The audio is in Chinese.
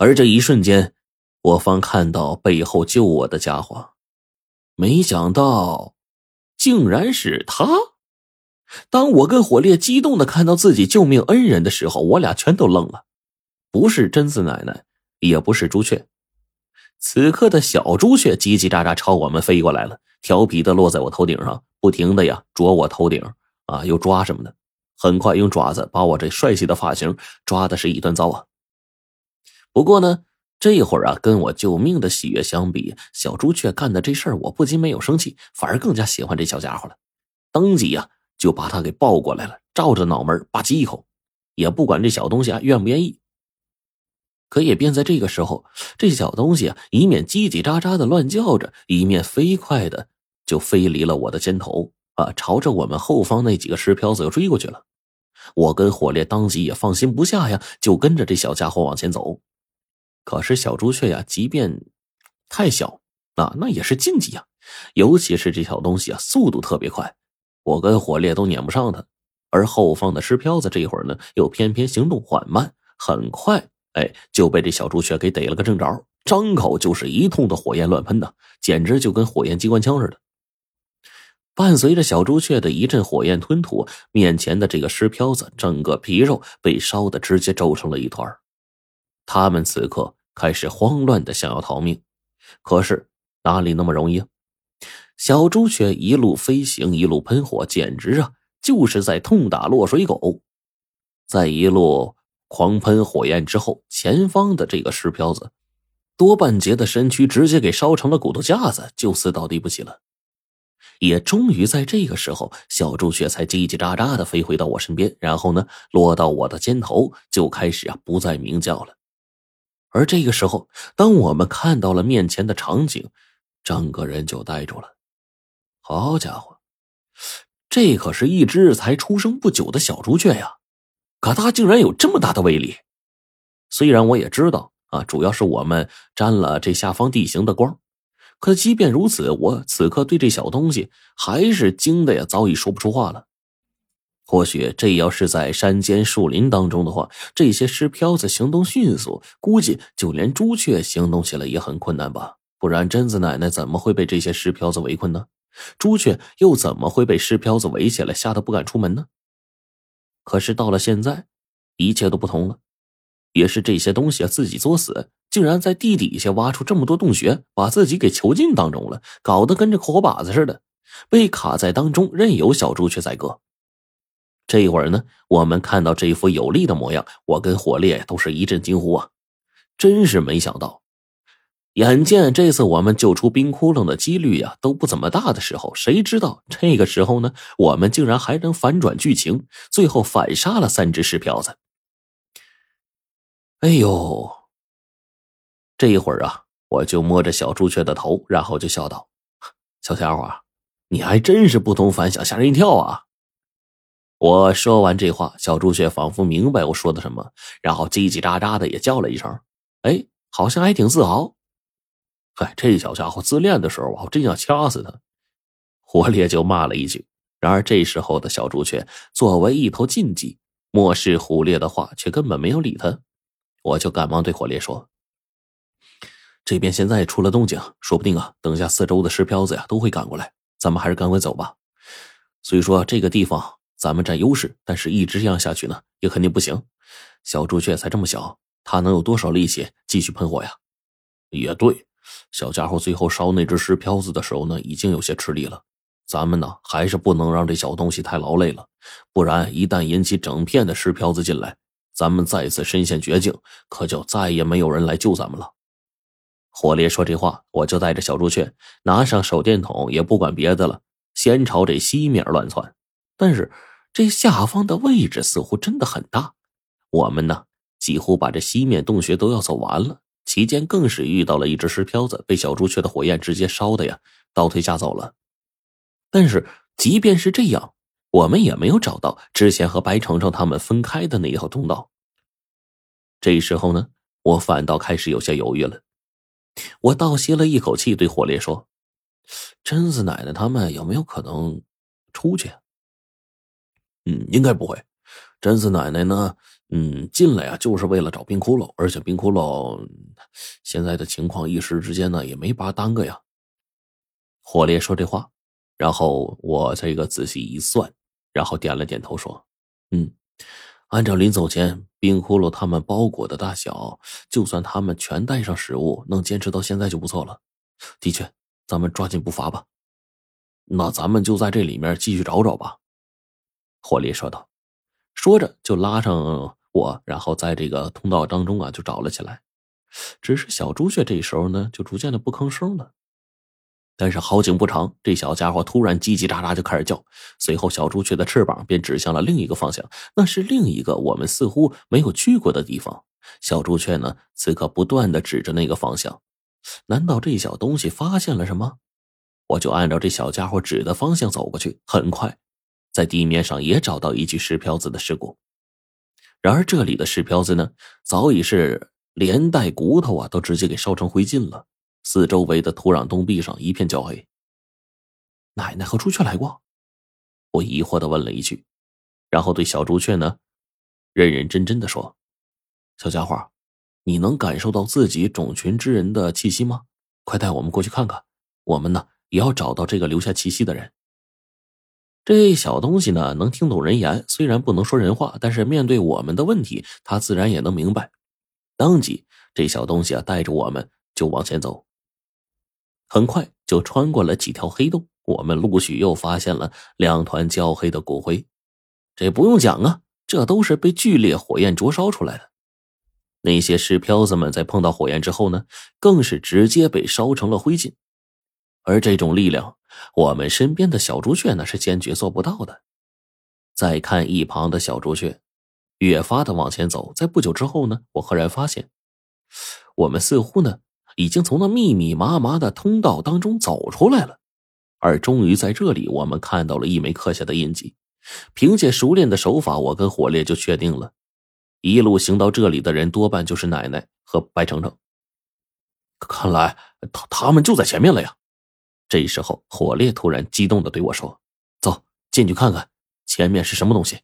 而这一瞬间，我方看到背后救我的家伙，没想到，竟然是他。当我跟火烈激动的看到自己救命恩人的时候，我俩全都愣了。不是贞子奶奶，也不是朱雀。此刻的小朱雀叽叽喳喳朝我们飞过来了，调皮的落在我头顶上，不停的呀啄我头顶啊，又抓什么的。很快用爪子把我这帅气的发型抓的是一团糟啊。不过呢，这会儿啊，跟我救命的喜悦相比，小朱雀干的这事儿，我不仅没有生气，反而更加喜欢这小家伙了。当即呀，就把他给抱过来了，照着脑门吧唧一口，也不管这小东西啊愿不愿意。可也便在这个时候，这小东西啊，一面叽叽喳喳的乱叫着，一面飞快的就飞离了我的肩头啊，朝着我们后方那几个石漂子又追过去了。我跟火烈当即也放心不下呀，就跟着这小家伙往前走。可是小朱雀呀，即便太小啊，那也是禁忌呀，尤其是这小东西啊，速度特别快，我跟火烈都撵不上它。而后方的石漂子这一会儿呢，又偏偏行动缓慢，很快。哎，就被这小朱雀给逮了个正着，张口就是一通的火焰乱喷呐，简直就跟火焰机关枪似的。伴随着小朱雀的一阵火焰吞吐，面前的这个尸漂子整个皮肉被烧的直接皱成了一团。他们此刻开始慌乱的想要逃命，可是哪里那么容易啊？小朱雀一路飞行，一路喷火，简直啊就是在痛打落水狗，在一路。狂喷火焰之后，前方的这个石漂子多半截的身躯直接给烧成了骨头架子，就此倒地不起了。也终于在这个时候，小朱雀才叽叽喳喳的飞回到我身边，然后呢，落到我的肩头，就开始啊不再鸣叫了。而这个时候，当我们看到了面前的场景，整个人就呆住了。好家伙，这可是一只才出生不久的小朱雀呀！可它竟然有这么大的威力，虽然我也知道啊，主要是我们沾了这下方地形的光，可即便如此，我此刻对这小东西还是惊的呀，早已说不出话了。或许这要是在山间树林当中的话，这些尸漂子行动迅速，估计就连朱雀行动起来也很困难吧。不然贞子奶奶怎么会被这些尸漂子围困呢？朱雀又怎么会被尸漂子围起来，吓得不敢出门呢？可是到了现在，一切都不同了，也是这些东西自己作死，竟然在地底下挖出这么多洞穴，把自己给囚禁当中了，搞得跟这活靶子似的，被卡在当中，任由小朱雀宰割。这一会儿呢，我们看到这一副有力的模样，我跟火烈都是一阵惊呼啊，真是没想到。眼见这次我们救出冰窟窿的几率呀都不怎么大的时候，谁知道这个时候呢，我们竟然还能反转剧情，最后反杀了三只石瓢子。哎呦！这一会儿啊，我就摸着小朱雀的头，然后就笑道：“小家伙，你还真是不同凡响，吓人一跳啊！”我说完这话，小朱雀仿佛明白我说的什么，然后叽叽喳喳的也叫了一声：“哎，好像还挺自豪。”嗨，这小家伙自恋的时候啊，我真想掐死他！火烈就骂了一句。然而这时候的小朱雀作为一头禁忌，漠视虎烈的话，却根本没有理他。我就赶忙对火烈说：“这边现在出了动静，说不定啊，等下四周的石漂子呀都会赶过来，咱们还是赶快走吧。虽说这个地方咱们占优势，但是一直这样下去呢，也肯定不行。小朱雀才这么小，他能有多少力气继续喷火呀？也对。”小家伙最后烧那只石漂子的时候呢，已经有些吃力了。咱们呢，还是不能让这小东西太劳累了，不然一旦引起整片的石漂子进来，咱们再次身陷绝境，可就再也没有人来救咱们了。火烈说这话，我就带着小朱雀拿上手电筒，也不管别的了，先朝这西面乱窜。但是这下方的位置似乎真的很大，我们呢，几乎把这西面洞穴都要走完了。期间更是遇到了一只石漂子，被小朱雀的火焰直接烧的呀，倒退吓走了。但是即便是这样，我们也没有找到之前和白程程他们分开的那一条通道。这时候呢，我反倒开始有些犹豫了。我倒吸了一口气，对火烈说：“贞子奶奶他们有没有可能出去？”“嗯，应该不会。贞子奶奶呢，嗯，进来啊，就是为了找冰窟窿，而且冰窟窿现在的情况一时之间呢也没法耽搁呀。火烈说这话，然后我这个仔细一算，然后点了点头说：“嗯，按照临走前冰窟窿他们包裹的大小，就算他们全带上食物，能坚持到现在就不错了。的确，咱们抓紧步伐吧。那咱们就在这里面继续找找吧。”霍利说道，说着就拉上。我然后在这个通道当中啊，就找了起来。只是小朱雀这时候呢，就逐渐的不吭声了。但是好景不长，这小家伙突然叽叽喳喳就开始叫。随后，小朱雀的翅膀便指向了另一个方向，那是另一个我们似乎没有去过的地方。小朱雀呢，此刻不断的指着那个方向。难道这小东西发现了什么？我就按照这小家伙指的方向走过去。很快，在地面上也找到一具石漂子的尸骨。然而，这里的石漂子呢，早已是连带骨头啊，都直接给烧成灰烬了。四周围的土壤洞壁上一片焦黑。奶奶和朱雀来过，我疑惑的问了一句，然后对小朱雀呢，认认真真的说：“小家伙，你能感受到自己种群之人的气息吗？快带我们过去看看，我们呢也要找到这个留下气息的人。”这小东西呢，能听懂人言，虽然不能说人话，但是面对我们的问题，它自然也能明白。当即，这小东西啊，带着我们就往前走。很快就穿过了几条黑洞，我们陆续又发现了两团焦黑的骨灰。这不用讲啊，这都是被剧烈火焰灼烧出来的。那些石漂子们在碰到火焰之后呢，更是直接被烧成了灰烬。而这种力量，我们身边的小朱雀那是坚决做不到的。再看一旁的小朱雀，越发的往前走。在不久之后呢，我赫然发现，我们似乎呢已经从那密密麻麻的通道当中走出来了。而终于在这里，我们看到了一枚刻下的印记。凭借熟练的手法，我跟火烈就确定了，一路行到这里的人多半就是奶奶和白程程。看来他他们就在前面了呀。这时候，火烈突然激动的对我说：“走进去看看，前面是什么东西。”